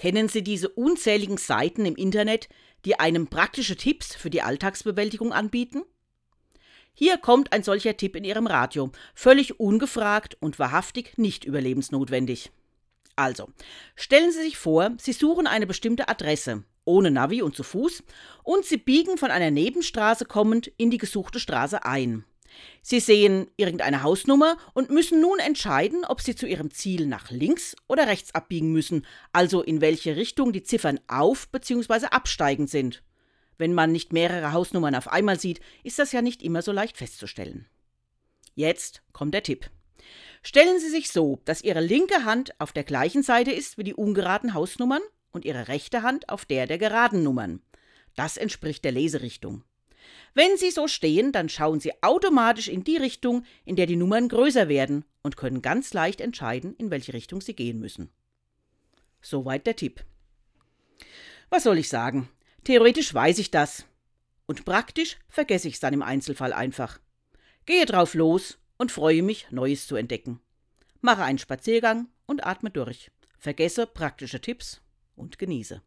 Kennen Sie diese unzähligen Seiten im Internet, die einem praktische Tipps für die Alltagsbewältigung anbieten? Hier kommt ein solcher Tipp in Ihrem Radio, völlig ungefragt und wahrhaftig nicht überlebensnotwendig. Also, stellen Sie sich vor, Sie suchen eine bestimmte Adresse, ohne Navi und zu Fuß, und Sie biegen von einer Nebenstraße kommend in die gesuchte Straße ein. Sie sehen irgendeine Hausnummer und müssen nun entscheiden, ob Sie zu Ihrem Ziel nach links oder rechts abbiegen müssen, also in welche Richtung die Ziffern auf bzw. absteigend sind. Wenn man nicht mehrere Hausnummern auf einmal sieht, ist das ja nicht immer so leicht festzustellen. Jetzt kommt der Tipp. Stellen Sie sich so, dass Ihre linke Hand auf der gleichen Seite ist wie die ungeraden Hausnummern und Ihre rechte Hand auf der der geraden Nummern. Das entspricht der Leserichtung. Wenn Sie so stehen, dann schauen Sie automatisch in die Richtung, in der die Nummern größer werden und können ganz leicht entscheiden, in welche Richtung Sie gehen müssen. Soweit der Tipp. Was soll ich sagen? Theoretisch weiß ich das. Und praktisch vergesse ich es dann im Einzelfall einfach. Gehe drauf los und freue mich, Neues zu entdecken. Mache einen Spaziergang und atme durch. Vergesse praktische Tipps und genieße.